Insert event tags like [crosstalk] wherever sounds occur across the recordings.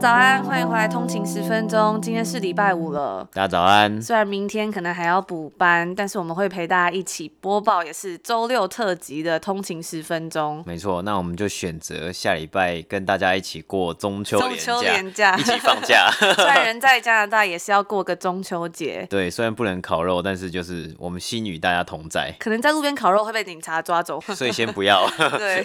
早安，欢迎回来通勤十分钟。今天是礼拜五了，大家早安。虽然明天可能还要补班，但是我们会陪大家一起播报，也是周六特辑的通勤十分钟。没错，那我们就选择下礼拜跟大家一起过中秋中秋连假一起放假。[laughs] 虽然人在加拿大也是要过个中秋节，对，虽然不能烤肉，但是就是我们心与大家同在。可能在路边烤肉会被警察抓走，[laughs] 所以先不要。[laughs] 对。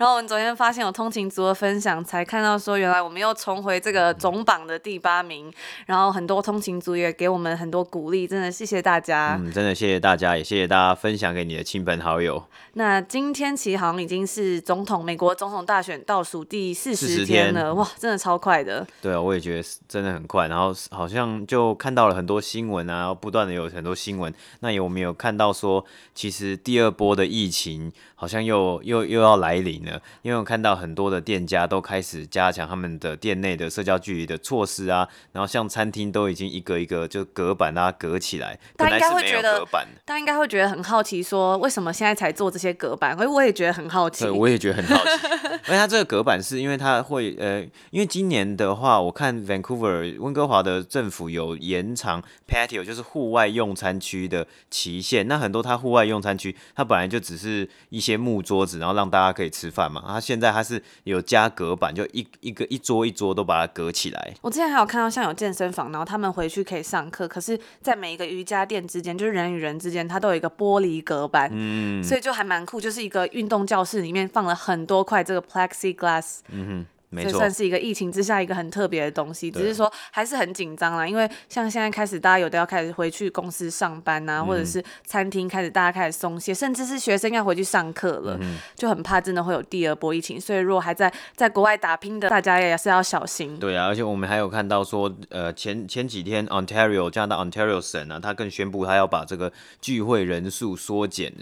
然后我们昨天发现有通勤族的分享，才看到说原来我们又重回这个总榜的第八名，然后很多通勤族也给我们很多鼓励，真的谢谢大家。嗯，真的谢谢大家，也谢谢大家分享给你的亲朋好友。那今天其实好像已经是总统美国总统大选倒数第四十天了，天哇，真的超快的。对啊，我也觉得真的很快。然后好像就看到了很多新闻啊，不断的有很多新闻。那有没有看到说，其实第二波的疫情好像又又又要来临了？因为我看到很多的店家都开始加强他们的店内的社交距离的措施啊，然后像餐厅都已经一个一个就隔板啊隔起来。大家应该会觉得，大家应该会觉得很好奇，说为什么现在才做这些隔板？所以我也觉得很好奇。对，我也觉得很好奇。[laughs] 而且它这个隔板是因为它会呃，因为今年的话，我看 Vancouver 温哥华的政府有延长 patio，就是户外用餐区的期限。那很多它户外用餐区，它本来就只是一些木桌子，然后让大家可以吃饭嘛。它现在它是有加隔板，就一一个一桌一桌都把它隔起来。我之前还有看到像有健身房，然后他们回去可以上课，可是在每一个瑜伽垫之间，就是人与人之间，它都有一个玻璃隔板，嗯，所以就还蛮酷，就是一个运动教室里面放了很多块这个 plexiglass，嗯哼。这算是一个疫情之下一个很特别的东西，只是说还是很紧张啦。因为像现在开始，大家有的要开始回去公司上班呐、啊，或者是餐厅开始大家开始松懈，甚至是学生要回去上课了，就很怕真的会有第二波疫情。所以如果还在在国外打拼的大家也是要小心。对啊，而且我们还有看到说，呃，前前几天 Ontario 加拿大 Ontario 省啊，他更宣布他要把这个聚会人数缩减，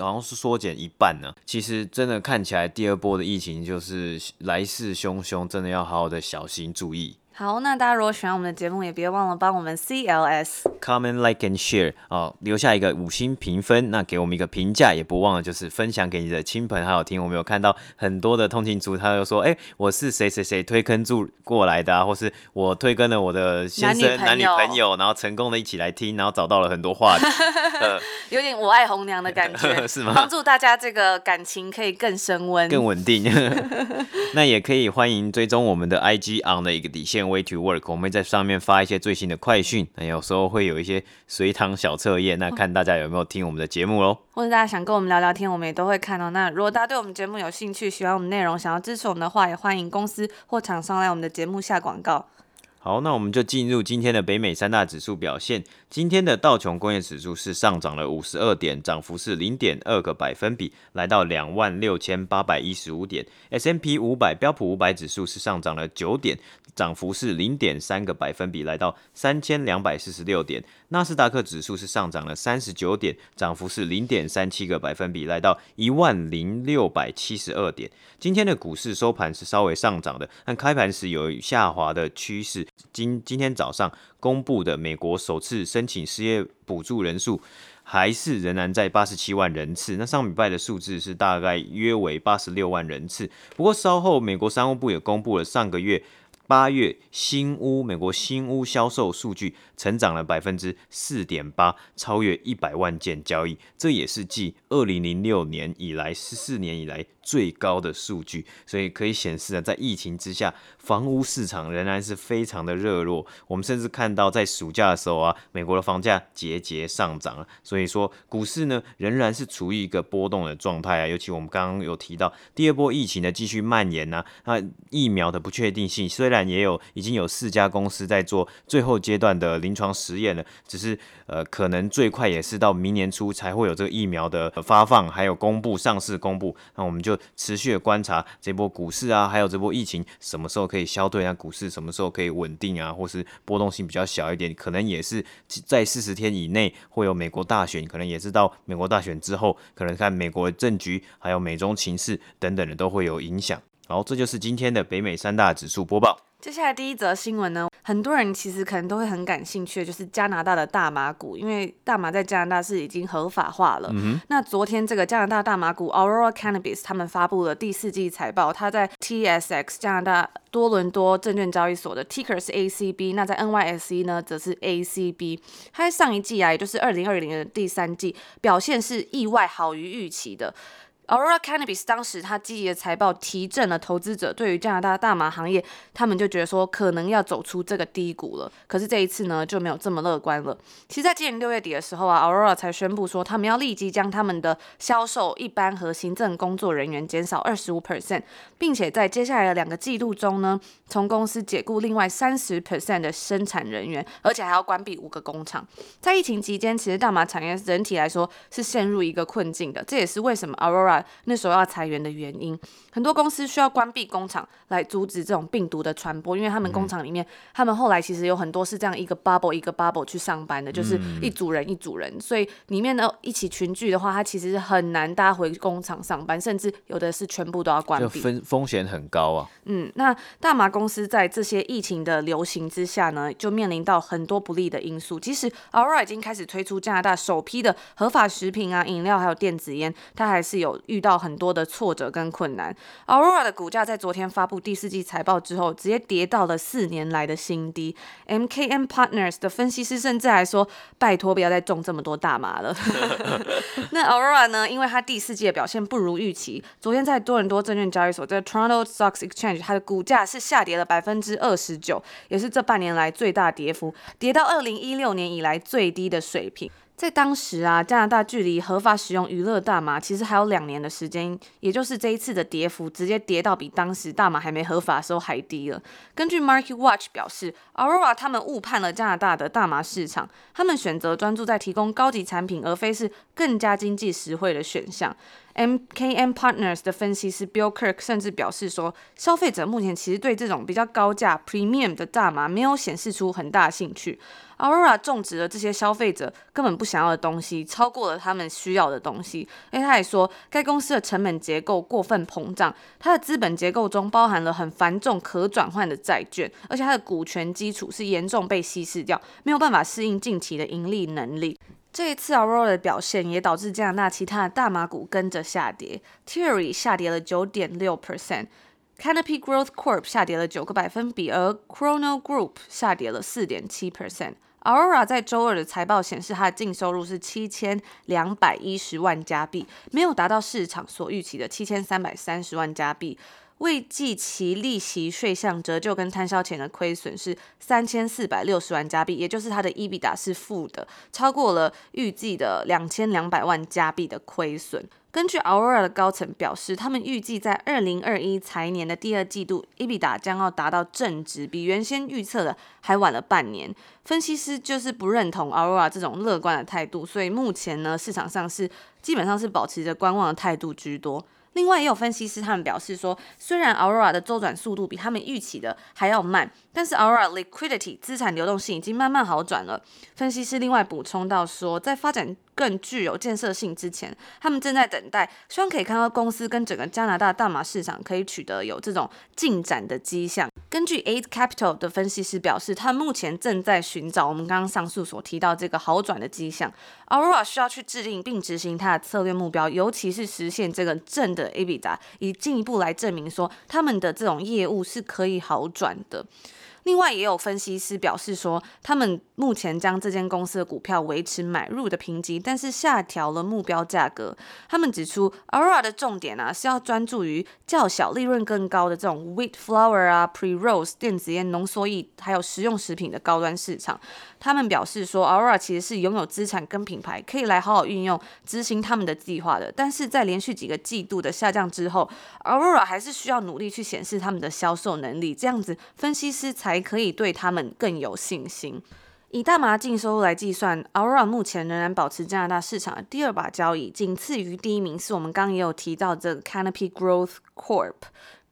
好像是缩减一半呢、啊。其实真的看起来第二波的疫情就是来势汹。胸，真的要好好的小心注意。好，那大家如果喜欢我们的节目，也别忘了帮我们 CLS comment like and share 哦，留下一个五星评分，那给我们一个评价，也不忘了就是分享给你的亲朋好友听。我们有看到很多的通勤族，他就说，哎、欸，我是谁谁谁推坑住过来的啊，或是我推跟了我的先生男女，朋友，然后成功的一起来听，然后找到了很多话题，[laughs] 呃、有点我爱红娘的感觉，[laughs] 是吗？帮助大家这个感情可以更升温、更稳定。[laughs] 那也可以欢迎追踪我们的 IG on 的一个底线。Way to work，我们会在上面发一些最新的快讯，那有时候会有一些随堂小测验，那看大家有没有听我们的节目喽。或者大家想跟我们聊聊天，我们也都会看哦。那如果大家对我们节目有兴趣，喜欢我们内容，想要支持我们的话，也欢迎公司或厂商来我们的节目下广告。好，那我们就进入今天的北美三大指数表现。今天的道琼工业指数是上涨了五十二点，涨幅是零点二个百分比，来到两万六千八百一十五点。S M P 五百标普五百指数是上涨了九点，涨幅是零点三个百分比，来到三千两百四十六点。纳斯达克指数是上涨了三十九点，涨幅是零点三七个百分比，来到一万零六百七十二点。今天的股市收盘是稍微上涨的，但开盘时有下滑的趋势。今今天早上公布的美国首次申请失业补助人数还是仍然在八十七万人次，那上礼拜的数字是大概约为八十六万人次。不过稍后美国商务部也公布了上个月八月新屋美国新屋销售数据，成长了百分之四点八，超越一百万件交易，这也是继二零零六年以来十四年以来。最高的数据，所以可以显示啊，在疫情之下，房屋市场仍然是非常的热络。我们甚至看到在暑假的时候啊，美国的房价节节上涨了。所以说，股市呢仍然是处于一个波动的状态啊。尤其我们刚刚有提到第二波疫情的继续蔓延呐，那疫苗的不确定性，虽然也有已经有四家公司在做最后阶段的临床实验了，只是呃，可能最快也是到明年初才会有这个疫苗的发放，还有公布上市公布。那我们就。持续的观察这波股市啊，还有这波疫情什么时候可以消退啊，股市什么时候可以稳定啊，或是波动性比较小一点，可能也是在四十天以内会有美国大选，可能也是到美国大选之后，可能看美国的政局，还有美中情势等等的都会有影响。好，这就是今天的北美三大指数播报。接下来第一则新闻呢，很多人其实可能都会很感兴趣的，就是加拿大的大麻股，因为大麻在加拿大是已经合法化了。嗯、那昨天这个加拿大大麻股 Aurora Cannabis 他们发布了第四季财报，它在 TSX 加拿大多伦多证券交易所的 Ticker 是 ACB，那在 NYSE 呢则是 ACB。它在上一季啊，也就是二零二零年的第三季表现是意外好于预期的。Aurora Cannabis 当时他积极的财报提振了投资者对于加拿大大麻行业，他们就觉得说可能要走出这个低谷了。可是这一次呢就没有这么乐观了。其实，在今年六月底的时候啊，Aurora 才宣布说他们要立即将他们的销售一般和行政工作人员减少二十五 percent，并且在接下来的两个季度中呢，从公司解雇另外三十 percent 的生产人员，而且还要关闭五个工厂。在疫情期间，其实大麻产业整体来说是陷入一个困境的。这也是为什么 Aurora 那时候要裁员的原因，很多公司需要关闭工厂来阻止这种病毒的传播，因为他们工厂里面，嗯、他们后来其实有很多是这样一个 bubble 一个 bubble 去上班的，就是一组人一组人，所以里面呢一起群聚的话，它其实是很难大家回工厂上班，甚至有的是全部都要关闭，风风险很高啊。嗯，那大麻公司在这些疫情的流行之下呢，就面临到很多不利的因素。即使 Aurora 已经开始推出加拿大首批的合法食品啊、饮料还有电子烟，它还是有遇到很多的挫折跟困难。Aurora 的股价在昨天发布第四季财报之后，直接跌到了四年来的新低。MKM Partners 的分析师甚至还说：“拜托，不要再种这么多大麻了。[laughs] ”那 Aurora 呢？因为它第四季的表现不如预期，昨天在多伦多证券交易所，在 Toronto Stock Exchange，它的股价是下跌了百分之二十九，也是这半年来最大跌幅，跌到二零一六年以来最低的水平。在当时啊，加拿大距离合法使用娱乐大麻其实还有两年的时间，也就是这一次的跌幅直接跌到比当时大麻还没合法的时候还低了。根据 Market Watch 表示，Aurora 他们误判了加拿大的大麻市场，他们选择专注在提供高级产品，而非是更加经济实惠的选项。MKM Partners 的分析师 Bill Kirk 甚至表示说，消费者目前其实对这种比较高价 Premium 的大麻没有显示出很大兴趣。Aurora 种植了这些消费者根本不想要的东西，超过了他们需要的东西。而他还说，该公司的成本结构过分膨胀，它的资本结构中包含了很繁重可转换的债券，而且它的股权基础是严重被稀释掉，没有办法适应近期的盈利能力。这一次 Aurora 的表现也导致加拿大其他的大麻股跟着下跌，Tilray 下跌了九点六 percent，Canopy Growth Corp 下跌了九个百分比，而 Crono Group 下跌了四点七 percent。Aurora 在周二的财报显示，它的净收入是七千两百一十万加币，没有达到市场所预期的七千三百三十万加币。未计其利息、税项折旧跟摊销前的亏损是三千四百六十万加币，也就是它的 EBITDA 是负的，超过了预计的两千两百万加币的亏损。根据 Aurora 的高层表示，他们预计在二零二一财年的第二季度，EBITDA 将要达到正值，比原先预测的还晚了半年。分析师就是不认同 Aurora 这种乐观的态度，所以目前呢，市场上是基本上是保持着观望的态度居多。另外也有分析师他们表示说，虽然 Aurora 的周转速度比他们预期的还要慢，但是 Aurora liquidity 资产流动性已经慢慢好转了。分析师另外补充到说，在发展更具有建设性之前，他们正在等待，希望可以看到公司跟整个加拿大大马市场可以取得有这种进展的迹象。根据 Aid Capital 的分析师表示，他目前正在寻找我们刚刚上述所提到这个好转的迹象。Aurora 需要去制定并执行它的策略目标，尤其是实现这个正的 EBITDA，以进一步来证明说他们的这种业务是可以好转的。另外，也有分析师表示说，他们目前将这间公司的股票维持买入的评级，但是下调了目标价格。他们指出，Aurora 的重点啊是要专注于较小、利润更高的这种 Wheat Flour 啊、Pre-rolls 电子烟、浓缩液，还有食用食品的高端市场。他们表示说，Aurora 其实是拥有资产跟品牌，可以来好好运用执行他们的计划的。但是在连续几个季度的下降之后，Aurora 还是需要努力去显示他们的销售能力，这样子分析师才可以对他们更有信心。以大麻净收入来计算，Aurora 目前仍然保持加拿大市场的第二把交椅，仅次于第一名是我们刚刚也有提到这 Canopy Growth Corp。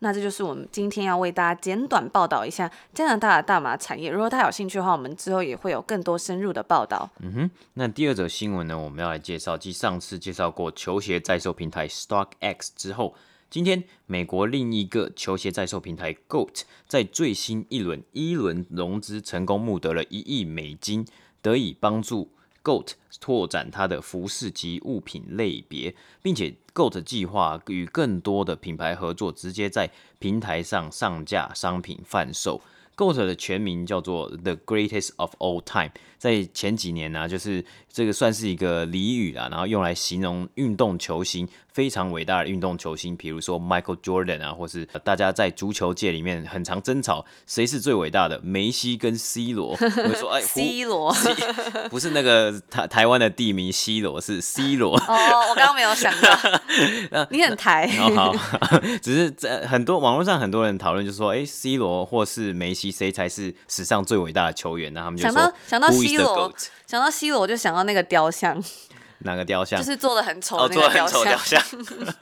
那这就是我们今天要为大家简短报道一下加拿大的大麻产业。如果大家有兴趣的话，我们之后也会有更多深入的报道。嗯哼，那第二则新闻呢，我们要来介绍，继上次介绍过球鞋在售平台 StockX 之后。今天，美国另一个球鞋在售平台 GOAT 在最新一轮一轮融资成功募得了一亿美金，得以帮助 GOAT 拓展它的服饰及物品类别，并且 GOAT 计划与更多的品牌合作，直接在平台上上架商品贩售。GOAT 的全名叫做 The Greatest of All Time，在前几年呢、啊，就是这个算是一个俚语啦，然后用来形容运动球星非常伟大的运动球星，比如说 Michael Jordan 啊，或是大家在足球界里面很常争吵谁是最伟大的，梅西跟 C 罗，会说哎，[laughs] C 罗，[laughs] 不是那个台台湾的地名 C 罗，是 C 罗。哦，我刚刚没有想到，[laughs] 你很台。好，好，只是在很多网络上很多人讨论，就说哎，C 罗或是梅西。谁才是史上最伟大的球员呢？他们就到想到 C 罗，想到 C 罗，我就想到那个雕像。[laughs] 哪个雕像？就是做的很丑哦，做的很丑雕像。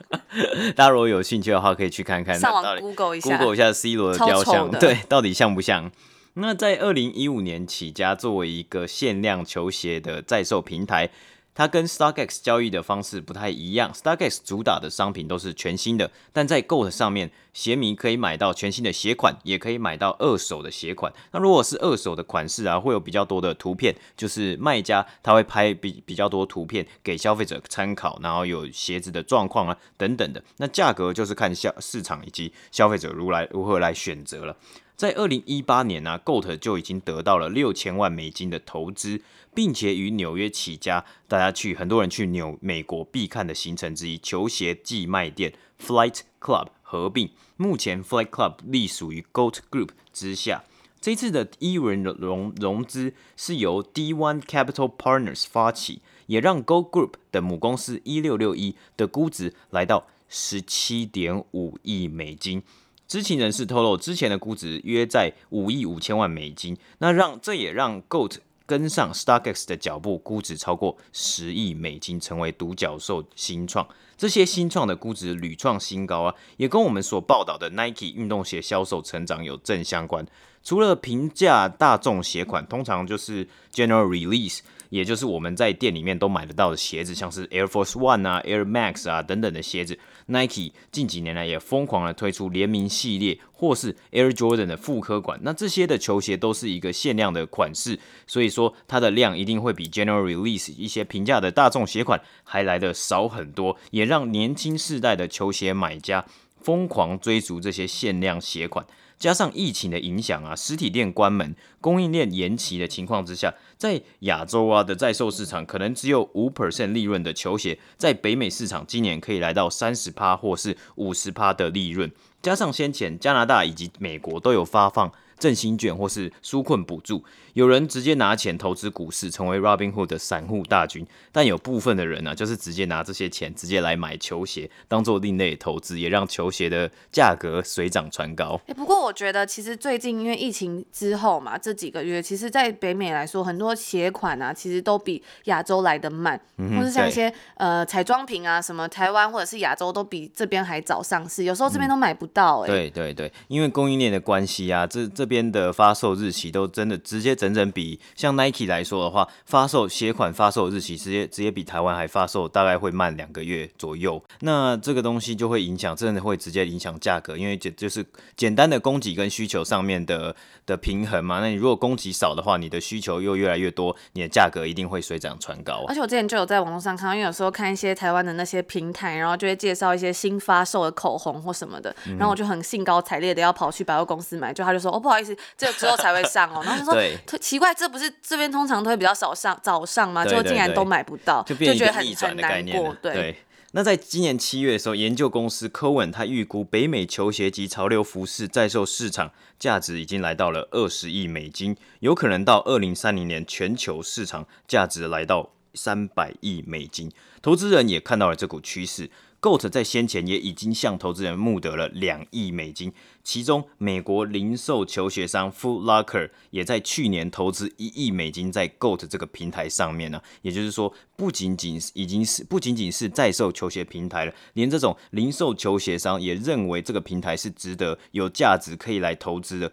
[laughs] 大家如果有兴趣的话，可以去看看。上网 Google 一下，Google 一下 C 罗的雕像，[laughs] 对，到底像不像？那在二零一五年起家，作为一个限量球鞋的在售平台。它跟 StockX 交易的方式不太一样，StockX 主打的商品都是全新的，但在 GOAT 上面，鞋迷可以买到全新的鞋款，也可以买到二手的鞋款。那如果是二手的款式啊，会有比较多的图片，就是卖家他会拍比比较多图片给消费者参考，然后有鞋子的状况啊等等的。那价格就是看消市场以及消费者如来如何来选择了。在二零一八年呢、，GOAT 就已经得到了六千万美金的投资，并且与纽约起家，大家去很多人去纽美国必看的行程之一——球鞋寄卖店 Flight Club 合并。目前 Flight Club 隶属于 GOAT Group 之下。这次的一轮融融资是由 D1 Capital Partners 发起，也让 GOAT Group 的母公司一六六一的估值来到十七点五亿美金。知情人士透露，之前的估值约在五亿五千万美金，那让这也让 GOAT 跟上 StockX 的脚步，估值超过十亿美金，成为独角兽新创。这些新创的估值屡创新高啊，也跟我们所报道的 Nike 运动鞋销售成长有正相关。除了平价大众鞋款，通常就是 General Release。也就是我们在店里面都买得到的鞋子，像是 Air Force One 啊、Air Max 啊等等的鞋子。Nike 近几年来也疯狂的推出联名系列，或是 Air Jordan 的复刻款。那这些的球鞋都是一个限量的款式，所以说它的量一定会比 General Release 一些平价的大众鞋款还来的少很多，也让年轻世代的球鞋买家疯狂追逐这些限量鞋款。加上疫情的影响啊，实体店关门、供应链延期的情况之下，在亚洲啊的在售市场，可能只有五 percent 利润的球鞋，在北美市场今年可以来到三十趴或是五十趴的利润。加上先前加拿大以及美国都有发放。振兴券或是纾困补助，有人直接拿钱投资股市，成为 Robinhood 的散户大军。但有部分的人呢、啊，就是直接拿这些钱直接来买球鞋，当做另类投资，也让球鞋的价格水涨船高。哎、欸，不过我觉得其实最近因为疫情之后嘛，这几个月，其实，在北美来说，很多鞋款啊，其实都比亚洲来的慢，嗯、或是像一些呃彩妆品啊，什么台湾或者是亚洲都比这边还早上市，有时候这边都买不到、欸。哎、嗯，对对对，因为供应链的关系啊，这这边。边的发售日期都真的直接整整比像 Nike 来说的话，发售鞋款发售日期直接直接比台湾还发售大概会慢两个月左右。那这个东西就会影响，真的会直接影响价格，因为简就是简单的供给跟需求上面的的平衡嘛。那你如果供给少的话，你的需求又越来越多，你的价格一定会水涨船高。而且我之前就有在网络上看到，因为有时候看一些台湾的那些平台，然后就会介绍一些新发售的口红或什么的，然后我就很兴高采烈的要跑去百货公司买，就他就说哦不好意思。这个之后才会上哦，然后就说 [laughs] 对奇怪，这不是这边通常都会比较早上早上吗？就竟然都买不到，就，就觉得很很难过。对，對，那在今年七月的时候，研究公司 Cowen 他预估北美球鞋及潮流服饰在售市场价值已经来到了二十亿美金，有可能到二零三零年全球市场价值来到三百亿美金。投资人也看到了这股趋势。GOAT 在先前也已经向投资人募得了两亿美金，其中美国零售球鞋商 Foot Locker 也在去年投资一亿美金在 GOAT 这个平台上面呢。也就是说，不仅仅已经是不仅仅是在售球鞋平台了，连这种零售球鞋商也认为这个平台是值得有价值可以来投资的。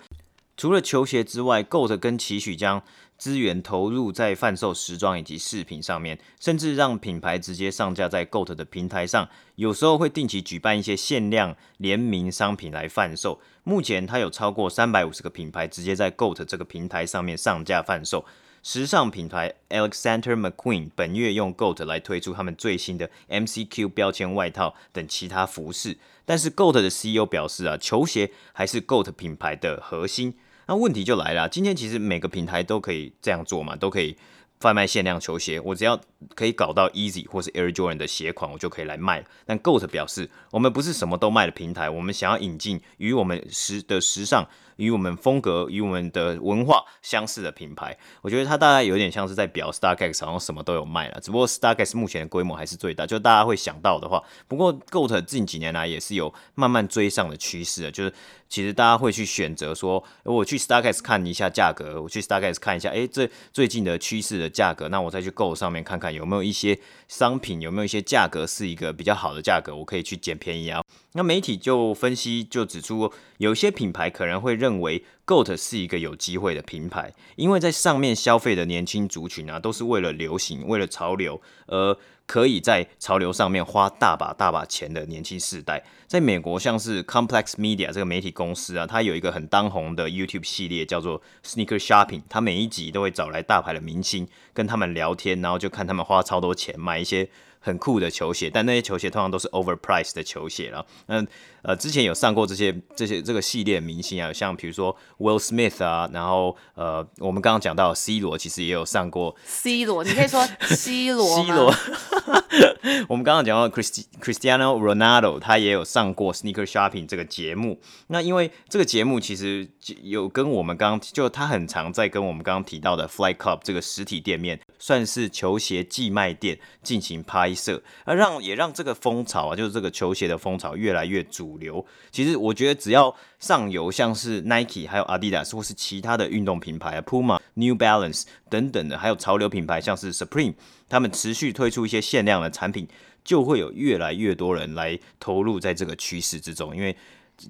除了球鞋之外，GOAT 跟期许将资源投入在贩售时装以及饰品上面，甚至让品牌直接上架在 GOAT 的平台上。有时候会定期举办一些限量联名商品来贩售。目前，它有超过三百五十个品牌直接在 GOAT 这个平台上面上架贩售。时尚品牌 Alexander McQueen 本月用 GOAT 来推出他们最新的 MCQ 标签外套等其他服饰。但是 GOAT 的 CEO 表示啊，球鞋还是 GOAT 品牌的核心。那问题就来了，今天其实每个平台都可以这样做嘛，都可以贩卖限量球鞋，我只要可以搞到 Easy 或是 Air Jordan 的鞋款，我就可以来卖。但 GOAT 表示，我们不是什么都卖的平台，我们想要引进与我们时的时尚。与我们风格与我们的文化相似的品牌，我觉得它大概有点像是在表 StockX 好像什么都有卖了，只不过 StockX 目前的规模还是最大，就大家会想到的话。不过 GOAT 近几年来也是有慢慢追上的趋势的，就是其实大家会去选择说，我去 StockX 看一下价格，我去 StockX 看一下，诶，这最近的趋势的价格，那我再去 Go 上面看看有有没有一些商品，有没有一些价格是一个比较好的价格，我可以去捡便宜啊。那媒体就分析就指出，有些品牌可能会认为 GOAT 是一个有机会的品牌，因为在上面消费的年轻族群啊，都是为了流行、为了潮流，而可以在潮流上面花大把大把钱的年轻世代。在美国，像是 Complex Media 这个媒体公司啊，它有一个很当红的 YouTube 系列，叫做 Sneaker Shopping，它每一集都会找来大牌的明星跟他们聊天，然后就看他们花超多钱买一些。很酷的球鞋，但那些球鞋通常都是 overpriced 的球鞋了。那呃，之前有上过这些这些这个系列的明星啊，像比如说 Will Smith 啊，然后呃，我们刚刚讲到 C 罗，其实也有上过 C 罗，你可以说 C [laughs] 罗 C 罗，[laughs] 我们刚刚讲到 Cristiano Ronaldo，他也有上过 Sneaker Shopping 这个节目。那因为这个节目其实有跟我们刚刚就他很常在跟我们刚刚提到的 Flight Club 这个实体店面，算是球鞋寄卖店进行拍摄，而让也让这个风潮啊，就是这个球鞋的风潮越来越主流。其实我觉得，只要上游像是 Nike、还有 Adidas 或是其他的运动品牌啊，Puma、New Balance 等等的，还有潮流品牌像是 Supreme，他们持续推出一些限量的产品，就会有越来越多人来投入在这个趋势之中，因为。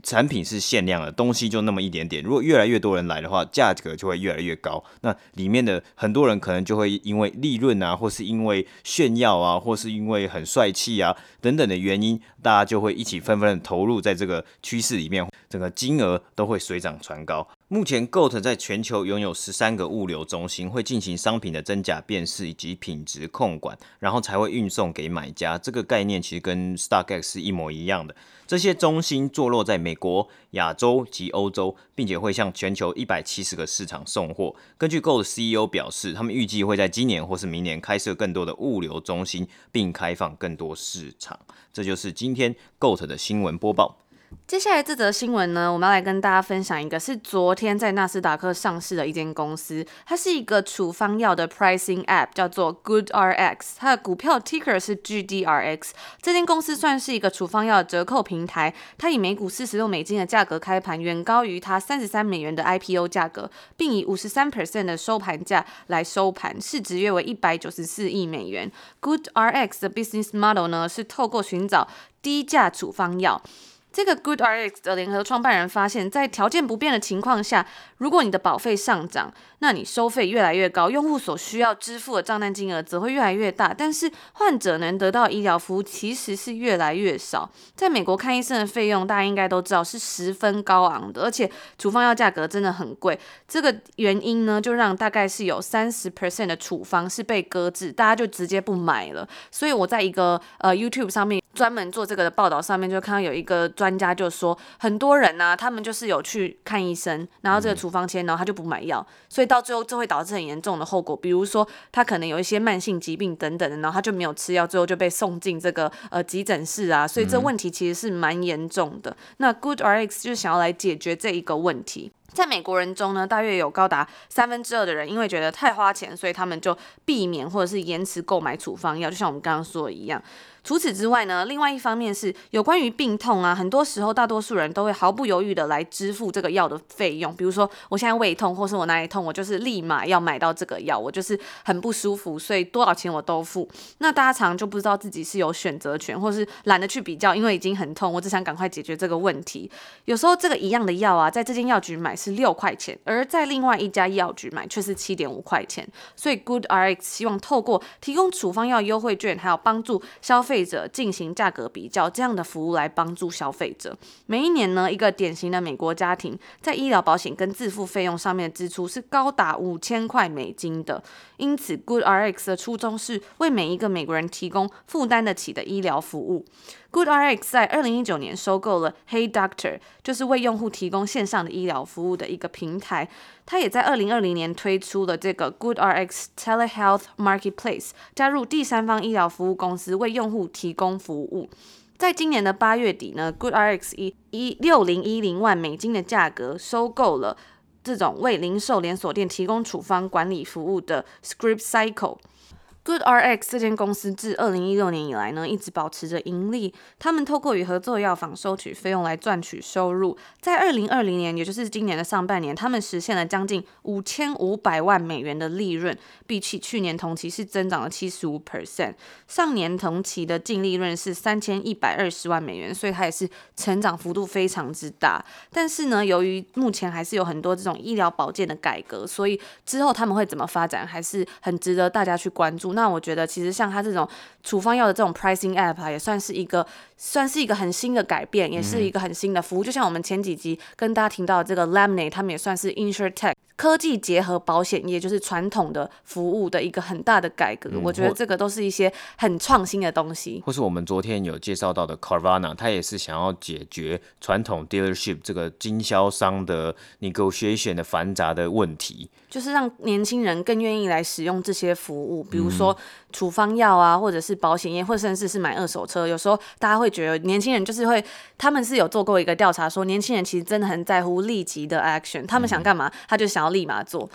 产品是限量的，东西就那么一点点。如果越来越多人来的话，价格就会越来越高。那里面的很多人可能就会因为利润啊，或是因为炫耀啊，或是因为很帅气啊等等的原因，大家就会一起纷纷的投入在这个趋势里面，整个金额都会水涨船高。目前，GOAT 在全球拥有十三个物流中心，会进行商品的真假辨识以及品质控管，然后才会运送给买家。这个概念其实跟 StockX 是一模一样的。这些中心坐落在美国、亚洲及欧洲，并且会向全球一百七十个市场送货。根据 GOAT CEO 表示，他们预计会在今年或是明年开设更多的物流中心，并开放更多市场。这就是今天 GOAT 的新闻播报。接下来这则新闻呢，我们要来跟大家分享一个，是昨天在纳斯达克上市的一间公司，它是一个处方药的 pricing app，叫做 GoodRx，它的股票 ticker 是 GDRX。这间公司算是一个处方药折扣平台，它以每股四十六美金的价格开盘，远高于它三十三美元的 IPO 价格，并以五十三 percent 的收盘价来收盘，市值约为一百九十四亿美元。GoodRx 的 business model 呢，是透过寻找低价处方药。这个 GoodRx 的联合创办人发现，在条件不变的情况下，如果你的保费上涨，那你收费越来越高，用户所需要支付的账单金额则会越来越大，但是患者能得到医疗服务其实是越来越少。在美国看医生的费用，大家应该都知道是十分高昂的，而且处方药价格真的很贵。这个原因呢，就让大概是有三十 percent 的处方是被搁置，大家就直接不买了。所以我在一个呃 YouTube 上面专门做这个的报道上面，就看到有一个。专家就说，很多人呢、他们就是有去看医生，然后这个处方签，然后他就不买药，所以到最后就会导致很严重的后果，比如说他可能有一些慢性疾病等等的，然后他就没有吃药，最后就被送进这个呃急诊室啊，所以这问题其实是蛮严重的。那 GoodRx 就是想要来解决这一个问题。在美国人中呢，大约有高达三分之二的人因为觉得太花钱，所以他们就避免或者是延迟购买处方药，就像我们刚刚说的一样。除此之外呢，另外一方面是有关于病痛啊，很多时候大多数人都会毫不犹豫的来支付这个药的费用。比如说我现在胃痛，或是我哪里痛，我就是立马要买到这个药，我就是很不舒服，所以多少钱我都付。那大家常常就不知道自己是有选择权，或是懒得去比较，因为已经很痛，我只想赶快解决这个问题。有时候这个一样的药啊，在这间药局买是六块钱，而在另外一家药局买却是七点五块钱。所以 GoodRx 希望透过提供处方药优惠券，还有帮助消费者进行价格比较这样的服务来帮助消费者。每一年呢，一个典型的美国家庭在医疗保险跟自付费用上面的支出是高达五千块美金的。因此，GoodRx 的初衷是为每一个美国人提供负担得起的医疗服务。GoodRx 在二零一九年收购了 Hey Doctor，就是为用户提供线上的医疗服务的一个平台。它也在二零二零年推出了这个 GoodRx Telehealth Marketplace，加入第三方医疗服务公司为用户提供服务。在今年的八月底呢，GoodRx 以一六零一零万美金的价格收购了这种为零售连锁店提供处方管理服务的 ScriptCycle。GoodRx 这间公司自二零一六年以来呢，一直保持着盈利。他们透过与合作药房收取费用来赚取收入。在二零二零年，也就是今年的上半年，他们实现了将近五千五百万美元的利润，比起去年同期是增长了七十五 percent。上年同期的净利润是三千一百二十万美元，所以它也是成长幅度非常之大。但是呢，由于目前还是有很多这种医疗保健的改革，所以之后他们会怎么发展，还是很值得大家去关注。那我觉得，其实像它这种处方药的这种 pricing app 啊，也算是一个，算是一个很新的改变，也是一个很新的服务。就像我们前几集跟大家听到的这个 Lemonade，他们也算是 InsurTech 科技结合保险业，就是传统的服务的一个很大的改革。我觉得这个都是一些很创新的东西。或是我们昨天有介绍到的 Carvana，它也是想要解决传统 dealership 这个经销商的 negotiation 的繁杂的问题。就是让年轻人更愿意来使用这些服务，比如说说处方药啊，或者是保险业，或者甚至是买二手车。有时候大家会觉得年轻人就是会，他们是有做过一个调查，说年轻人其实真的很在乎立即的 action，他们想干嘛，他就想要立马做。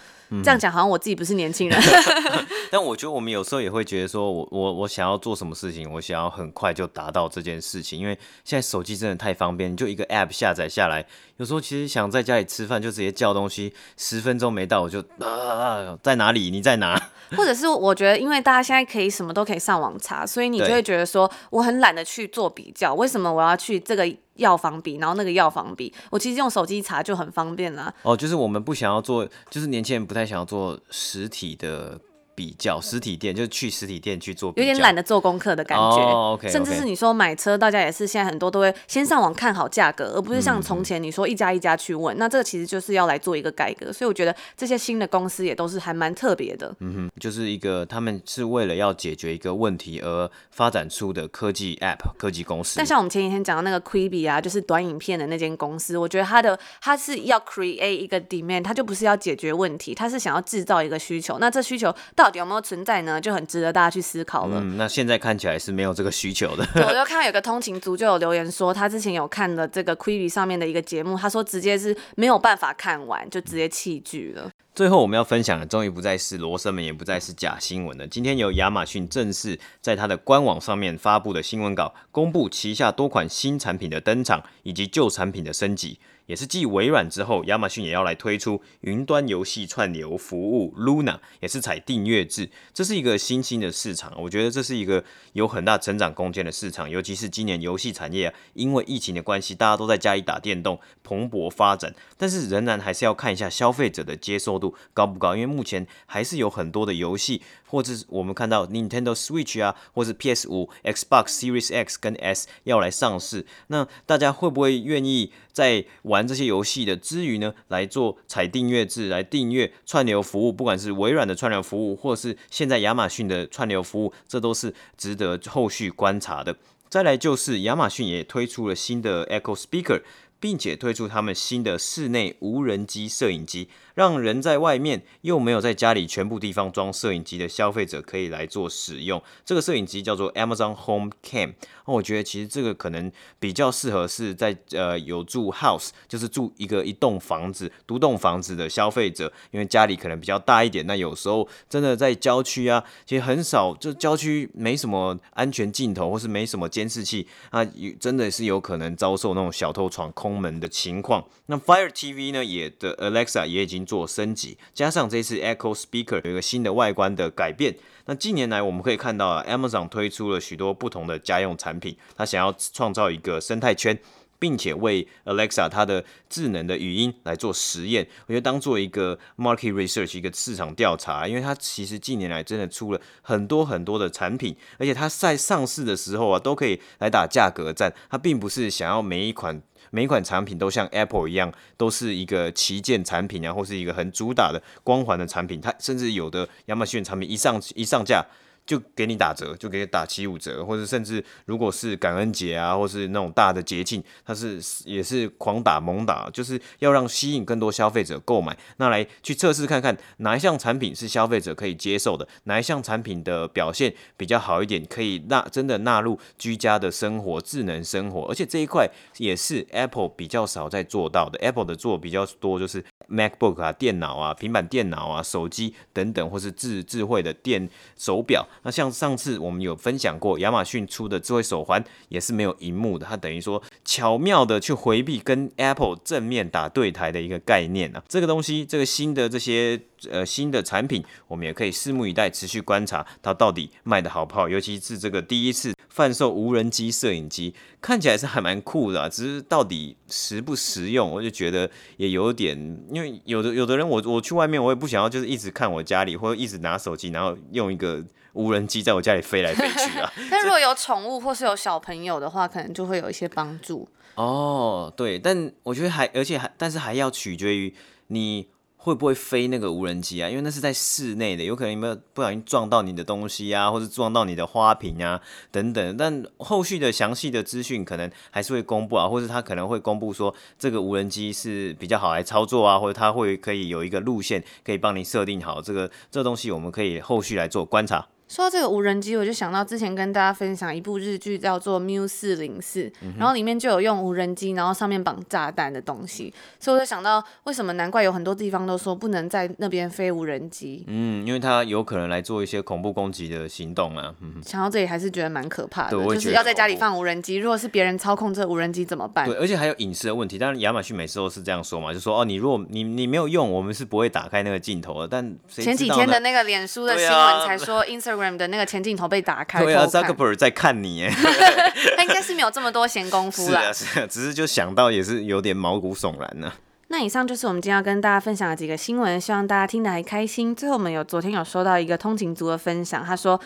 这样讲好像我自己不是年轻人，[laughs] [laughs] 但我觉得我们有时候也会觉得说，我我我想要做什么事情，我想要很快就达到这件事情，因为现在手机真的太方便，就一个 app 下载下来，有时候其实想在家里吃饭就直接叫东西，十分钟没到我就啊在哪里？你在哪？或者是我觉得，因为大家现在可以什么都可以上网查，所以你就会觉得说，我很懒得去做比较，为什么我要去这个？药房比，然后那个药房比，我其实用手机查就很方便啦。哦，就是我们不想要做，就是年轻人不太想要做实体的。比较实体店就是去实体店去做有点懒得做功课的感觉。Oh, okay, okay. 甚至是你说买车，大家也是现在很多都会先上网看好价格，而不是像从前你说一家一家去问。嗯、那这个其实就是要来做一个改革，所以我觉得这些新的公司也都是还蛮特别的。嗯哼，就是一个他们是为了要解决一个问题而发展出的科技 App 科技公司。但像我们前几天讲到那个 Quibi 啊，就是短影片的那间公司，我觉得它的它是要 create 一个 demand，它就不是要解决问题，它是想要制造一个需求。那这需求到底有没有存在？呢就很值得大家去思考了。嗯，那现在看起来是没有这个需求的。对，我就看到有个通勤族就有留言说，他之前有看了这个 Quibi 上面的一个节目，他说直接是没有办法看完，就直接弃剧了。最后我们要分享的，终于不再是罗生门，也不再是假新闻了。今天由亚马逊正式在它的官网上面发布的新闻稿，公布旗下多款新产品的登场，以及旧产品的升级。也是继微软之后，亚马逊也要来推出云端游戏串流服务 Luna，也是采订阅制。这是一个新兴的市场，我觉得这是一个有很大成长空间的市场。尤其是今年游戏产业啊，因为疫情的关系，大家都在家里打电动，蓬勃发展。但是仍然还是要看一下消费者的接受度高不高，因为目前还是有很多的游戏，或者我们看到 Nintendo Switch 啊，或是 PS 五、Xbox Series X 跟 S 要来上市，那大家会不会愿意在玩玩这些游戏的之余呢，来做采订阅制，来订阅串流服务，不管是微软的串流服务，或是现在亚马逊的串流服务，这都是值得后续观察的。再来就是亚马逊也推出了新的 Echo Speaker，并且推出他们新的室内无人机摄影机，让人在外面又没有在家里全部地方装摄影机的消费者可以来做使用。这个摄影机叫做 Amazon Home Cam。那我觉得其实这个可能比较适合是在呃有住 house，就是住一个一栋房子、独栋房子的消费者，因为家里可能比较大一点。那有时候真的在郊区啊，其实很少，就郊区没什么安全镜头，或是没什么监视器，啊，真的是有可能遭受那种小偷闯空门的情况。那 Fire TV 呢，也的 Alexa 也已经做升级，加上这次 Echo Speaker 有一个新的外观的改变。那近年来我们可以看到啊，Amazon 推出了许多不同的家用产品，它想要创造一个生态圈，并且为 Alexa 它的智能的语音来做实验。我觉得当做一个 market research 一个市场调查，因为它其实近年来真的出了很多很多的产品，而且它在上市的时候啊，都可以来打价格战。它并不是想要每一款。每款产品都像 Apple 一样，都是一个旗舰产品然后是一个很主打的光环的产品。它甚至有的亚马逊产品一上一上架。就给你打折，就给你打七五折，或者甚至如果是感恩节啊，或是那种大的节庆，它是也是狂打猛打，就是要让吸引更多消费者购买。那来去测试看看哪一项产品是消费者可以接受的，哪一项产品的表现比较好一点，可以纳真的纳入居家的生活、智能生活。而且这一块也是 Apple 比较少在做到的，Apple 的做比较多就是 MacBook 啊、电脑啊、平板电脑啊、手机等等，或是智智慧的电手表。那像上次我们有分享过，亚马逊出的智慧手环也是没有荧幕的，它等于说巧妙的去回避跟 Apple 正面打对台的一个概念啊。这个东西，这个新的这些呃新的产品，我们也可以拭目以待，持续观察它到底卖的好不好。尤其是这个第一次贩售无人机摄影机，看起来是还蛮酷的啊，只是到底实不实用，我就觉得也有点，因为有的有的人我我去外面，我也不想要就是一直看我家里，或者一直拿手机，然后用一个。无人机在我家里飞来飞去啊！[laughs] 但如果有宠物或是有小朋友的话，可能就会有一些帮助。哦，对，但我觉得还，而且还，但是还要取决于你会不会飞那个无人机啊，因为那是在室内的，有可能有没有不小心撞到你的东西啊，或者撞到你的花瓶啊等等。但后续的详细的资讯可能还是会公布啊，或者他可能会公布说这个无人机是比较好来操作啊，或者他会可以有一个路线可以帮你设定好这个这个东西，我们可以后续来做观察。说到这个无人机，我就想到之前跟大家分享一部日剧，叫做《缪四零四》，然后里面就有用无人机，然后上面绑炸弹的东西，所以我就想到，为什么难怪有很多地方都说不能在那边飞无人机？嗯，因为它有可能来做一些恐怖攻击的行动啊。嗯、想到这里还是觉得蛮可怕的，就是要在家里放无人机，如果是别人操控这无人机怎么办？对，而且还有隐私的问题。当然，亚马逊每次都是这样说嘛，就说哦，你如果你你没有用，我们是不会打开那个镜头的。但前几天的那个脸书的新闻才说，[laughs] Instagram 的那个前镜。镜头被打开，对啊，Zuckerberg 在看你耶，[laughs] 他应该是没有这么多闲工夫啦。[laughs] 是啊，是啊，只是就想到也是有点毛骨悚然呢、啊。那以上就是我们今天要跟大家分享的几个新闻，希望大家听得还开心。最后我们有昨天有收到一个通勤族的分享，他说。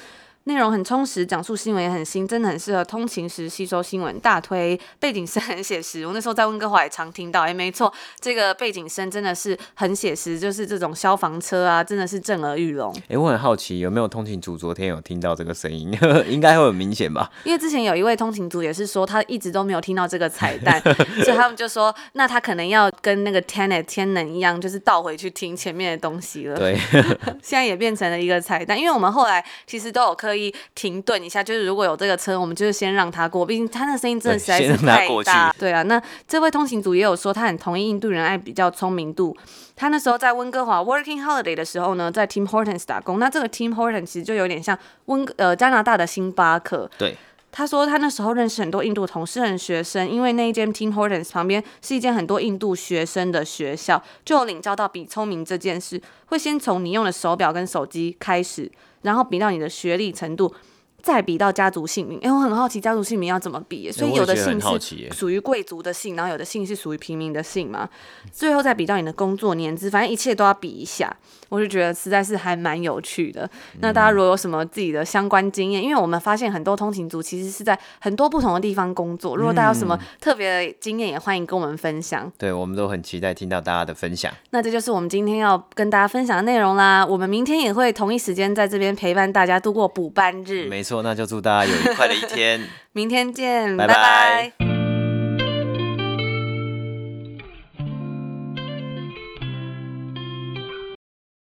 内容很充实，讲述新闻也很新，真的很适合通勤时吸收新闻。大推背景声很写实，我那时候在温哥华也常听到。哎，没错，这个背景声真的是很写实，就是这种消防车啊，真的是震耳欲聋。哎，我很好奇，有没有通勤族昨天有听到这个声音？[laughs] 应该会很明显吧？因为之前有一位通勤族也是说，他一直都没有听到这个彩蛋，[laughs] 所以他们就说，那他可能要跟那个 Tenet 天能一样，就是倒回去听前面的东西了。对，[laughs] 现在也变成了一个彩蛋，因为我们后来其实都有刻意停顿一下，就是如果有这个车，我们就是先让他过，毕竟他那声音真的实在是太大。对啊，那这位通行族也有说，他很同意印度人爱比较聪明度。他那时候在温哥华 working holiday 的时候呢，在 Tim Hortons 打工。那这个 Tim Hortons 其实就有点像温呃加拿大的星巴克。对，他说他那时候认识很多印度同事和学生，因为那一间 Tim Hortons 旁边是一间很多印度学生的学校，就有领教到比聪明这件事，会先从你用的手表跟手机开始。然后比到你的学历程度，再比到家族姓名。哎，我很好奇家族姓名要怎么比？所以有的姓是属于贵族的姓，然后有的姓是属于平民的姓嘛。最后再比到你的工作年资，反正一切都要比一下。我就觉得实在是还蛮有趣的。那大家如果有什么自己的相关经验，因为我们发现很多通勤族其实是在很多不同的地方工作。如果大家有什么特别的经验，也欢迎跟我们分享。对，我们都很期待听到大家的分享。那这就是我们今天要跟大家分享的内容啦。我们明天也会同一时间在这边。陪伴大家度过补班日，没错，那就祝大家有愉快的一天。[laughs] 明天见，拜拜。拜拜。